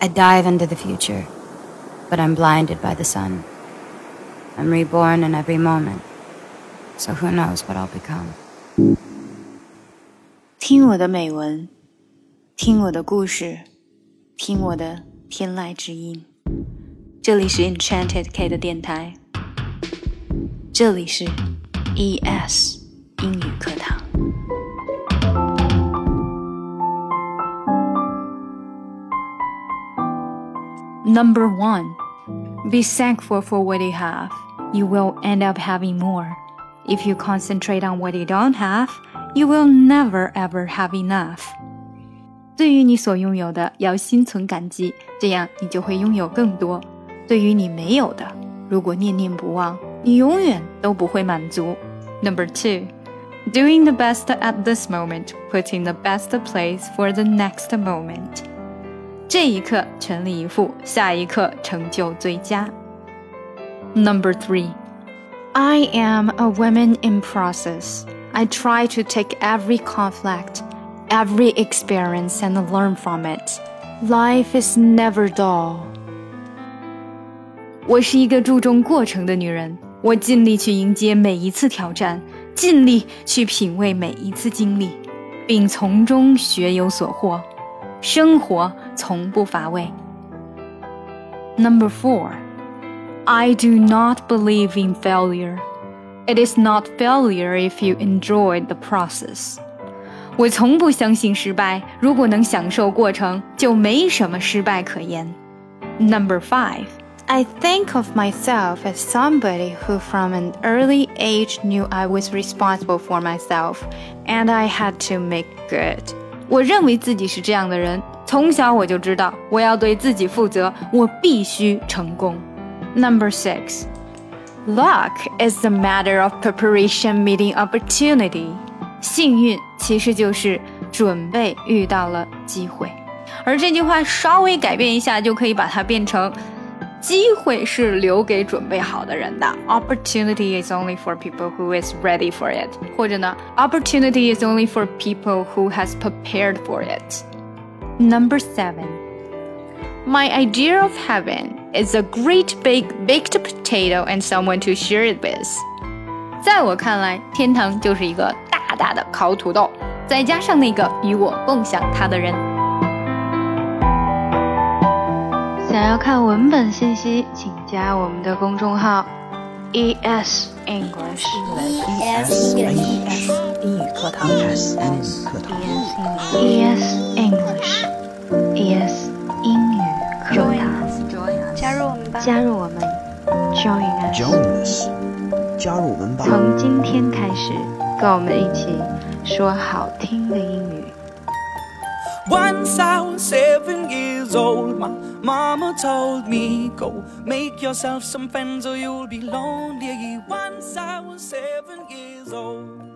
I dive into the future, but I'm blinded by the sun. I'm reborn in every moment, so who knows what I'll become. 听我的美文，听我的故事，听我的天籁之音。这里是 Enchanted K 的电台，这里是 ES 英语课堂。 Number one, be thankful for what you have. You will end up having more. If you concentrate on what you don't have, you will never ever have enough. 对于你所拥有的，要心存感激，这样你就会拥有更多。对于你没有的，如果念念不忘，你永远都不会满足。Number two, doing the best at this moment, putting the best place for the next moment. 这一刻全力以赴，下一刻成就最佳。Number three, I am a woman in process. I try to take every conflict, every experience, and learn from it. Life is never dull. 我是一个注重过程的女人，我尽力去迎接每一次挑战，尽力去品味每一次经历，并从中学有所获。生活 从不乏味。Number four, I do not believe in failure. It is not failure if you enjoy the process. 我从不相信失败，如果能享受过程，就没什么失败可言。Number five. I think of myself as somebody who from an early age knew I was responsible for myself and I had to make good. 我认为自己是这样的人， 从小我就知道我要对自己负责，我必须成功。Number six, luck is a matter of preparation meeting opportunity. 幸运其实就是准备遇到了机会，而这句话稍微改变一下，就可以把它变成。机会是留给准备好的人的。Opportunity is only for people who is ready for it。或者呢，Opportunity is only for people who has prepared for it。 Number seven. My idea of heaven is a great big baked potato and someone to share it with. 在我看来，天堂就是一个大大的烤土豆，再加上那个与我共享它的人。想要看文本信息，请加我们的公众号 ES English ES English 英语课堂 ES 英语课堂 ES English 入我们，Join us，加入我们吧。从今天开始，跟我们一起说好听的英语。Once I was seven years old, my mama told me, Go make yourself some friends or you'll be lonely. Once I was seven years old.